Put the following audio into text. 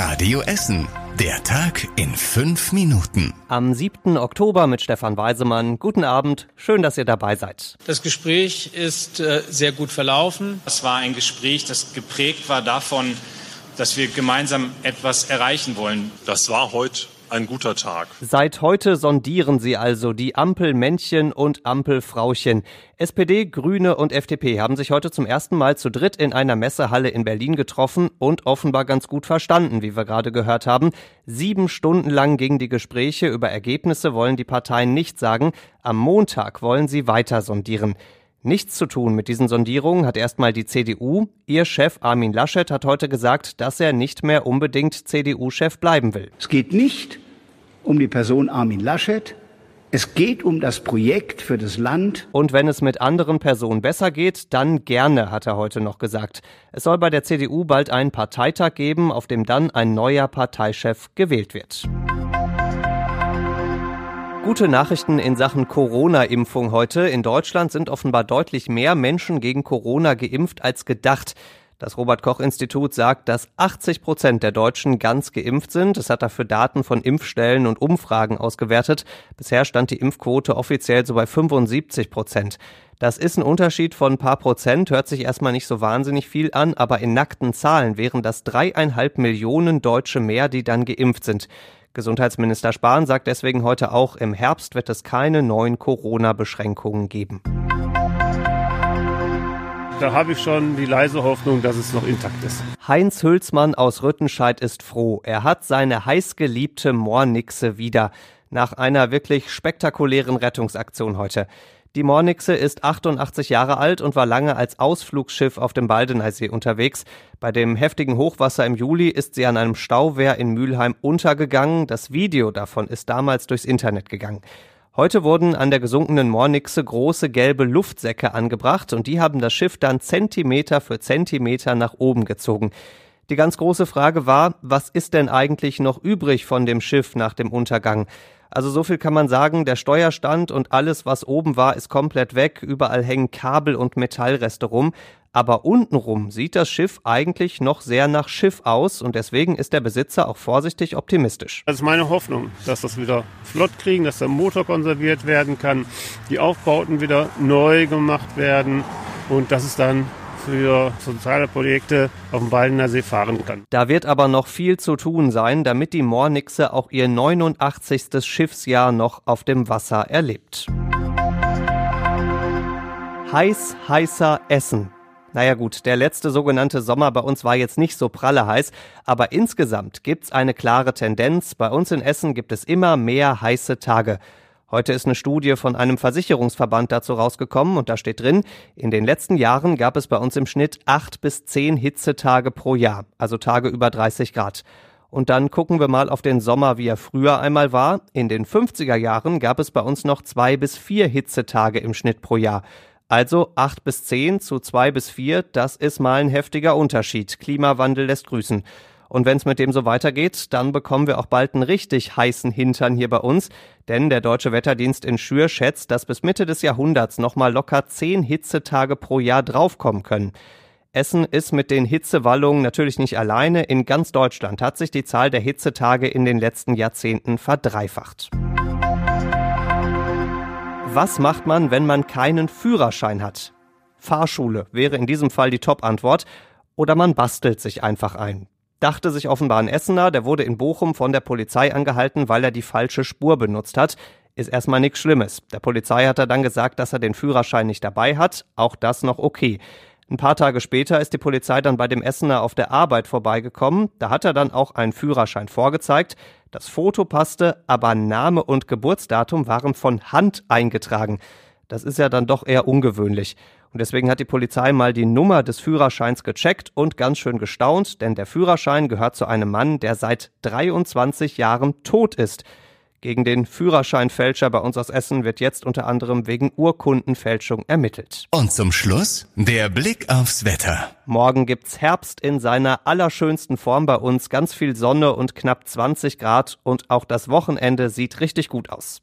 Radio Essen. Der Tag in fünf Minuten. Am 7. Oktober mit Stefan Weisemann. Guten Abend. Schön, dass ihr dabei seid. Das Gespräch ist äh, sehr gut verlaufen. Es war ein Gespräch, das geprägt war davon, dass wir gemeinsam etwas erreichen wollen. Das war heute ein guter Tag. Seit heute sondieren sie also die Ampelmännchen und Ampelfrauchen. SPD, Grüne und FDP haben sich heute zum ersten Mal zu dritt in einer Messehalle in Berlin getroffen und offenbar ganz gut verstanden, wie wir gerade gehört haben. Sieben Stunden lang gingen die Gespräche. Über Ergebnisse wollen die Parteien nicht sagen. Am Montag wollen sie weiter sondieren. Nichts zu tun mit diesen Sondierungen hat erstmal die CDU. Ihr Chef Armin Laschet hat heute gesagt, dass er nicht mehr unbedingt CDU-Chef bleiben will. Es geht nicht um die Person Armin Laschet. Es geht um das Projekt für das Land. Und wenn es mit anderen Personen besser geht, dann gerne, hat er heute noch gesagt. Es soll bei der CDU bald einen Parteitag geben, auf dem dann ein neuer Parteichef gewählt wird. Gute Nachrichten in Sachen Corona-Impfung heute. In Deutschland sind offenbar deutlich mehr Menschen gegen Corona geimpft als gedacht. Das Robert Koch Institut sagt, dass 80 Prozent der Deutschen ganz geimpft sind. Es hat dafür Daten von Impfstellen und Umfragen ausgewertet. Bisher stand die Impfquote offiziell so bei 75 Prozent. Das ist ein Unterschied von ein paar Prozent, hört sich erstmal nicht so wahnsinnig viel an, aber in nackten Zahlen wären das dreieinhalb Millionen Deutsche mehr, die dann geimpft sind. Gesundheitsminister Spahn sagt deswegen heute auch, im Herbst wird es keine neuen Corona-Beschränkungen geben. Da habe ich schon die leise Hoffnung, dass es noch intakt ist. Heinz Hülsmann aus Rüttenscheid ist froh. Er hat seine heißgeliebte Moornixe wieder. Nach einer wirklich spektakulären Rettungsaktion heute. Die Mornixe ist 88 Jahre alt und war lange als Ausflugsschiff auf dem Baldeneysee unterwegs. Bei dem heftigen Hochwasser im Juli ist sie an einem Stauwehr in Mülheim untergegangen. Das Video davon ist damals durchs Internet gegangen. Heute wurden an der gesunkenen Mornixe große gelbe Luftsäcke angebracht und die haben das Schiff dann Zentimeter für Zentimeter nach oben gezogen. Die ganz große Frage war, was ist denn eigentlich noch übrig von dem Schiff nach dem Untergang? Also so viel kann man sagen, der Steuerstand und alles, was oben war, ist komplett weg. Überall hängen Kabel und Metallreste rum. Aber untenrum sieht das Schiff eigentlich noch sehr nach Schiff aus und deswegen ist der Besitzer auch vorsichtig optimistisch. Das ist meine Hoffnung, dass das wieder flott kriegen, dass der Motor konserviert werden kann, die Aufbauten wieder neu gemacht werden und dass es dann für soziale Projekte auf dem Baldener See fahren kann. Da wird aber noch viel zu tun sein, damit die Mornixe auch ihr 89. Schiffsjahr noch auf dem Wasser erlebt. Heiß, heißer Essen. Naja gut, der letzte sogenannte Sommer bei uns war jetzt nicht so pralle heiß, aber insgesamt gibt's eine klare Tendenz. Bei uns in Essen gibt es immer mehr heiße Tage. Heute ist eine Studie von einem Versicherungsverband dazu rausgekommen und da steht drin, in den letzten Jahren gab es bei uns im Schnitt acht bis zehn Hitzetage pro Jahr, also Tage über 30 Grad. Und dann gucken wir mal auf den Sommer, wie er früher einmal war. In den 50er Jahren gab es bei uns noch zwei bis vier Hitzetage im Schnitt pro Jahr. Also acht bis zehn zu zwei bis vier, das ist mal ein heftiger Unterschied. Klimawandel lässt grüßen. Und wenn es mit dem so weitergeht, dann bekommen wir auch bald einen richtig heißen Hintern hier bei uns. Denn der Deutsche Wetterdienst in Schür schätzt, dass bis Mitte des Jahrhunderts nochmal locker zehn Hitzetage pro Jahr draufkommen können. Essen ist mit den Hitzewallungen natürlich nicht alleine. In ganz Deutschland hat sich die Zahl der Hitzetage in den letzten Jahrzehnten verdreifacht. Was macht man, wenn man keinen Führerschein hat? Fahrschule wäre in diesem Fall die Top-Antwort. Oder man bastelt sich einfach ein dachte sich offenbar ein Essener, der wurde in Bochum von der Polizei angehalten, weil er die falsche Spur benutzt hat. Ist erstmal nichts Schlimmes. Der Polizei hat er dann gesagt, dass er den Führerschein nicht dabei hat. Auch das noch okay. Ein paar Tage später ist die Polizei dann bei dem Essener auf der Arbeit vorbeigekommen. Da hat er dann auch einen Führerschein vorgezeigt. Das Foto passte, aber Name und Geburtsdatum waren von Hand eingetragen. Das ist ja dann doch eher ungewöhnlich. Und deswegen hat die Polizei mal die Nummer des Führerscheins gecheckt und ganz schön gestaunt, denn der Führerschein gehört zu einem Mann, der seit 23 Jahren tot ist. Gegen den Führerscheinfälscher bei uns aus Essen wird jetzt unter anderem wegen Urkundenfälschung ermittelt. Und zum Schluss der Blick aufs Wetter. Morgen gibt's Herbst in seiner allerschönsten Form bei uns, ganz viel Sonne und knapp 20 Grad und auch das Wochenende sieht richtig gut aus.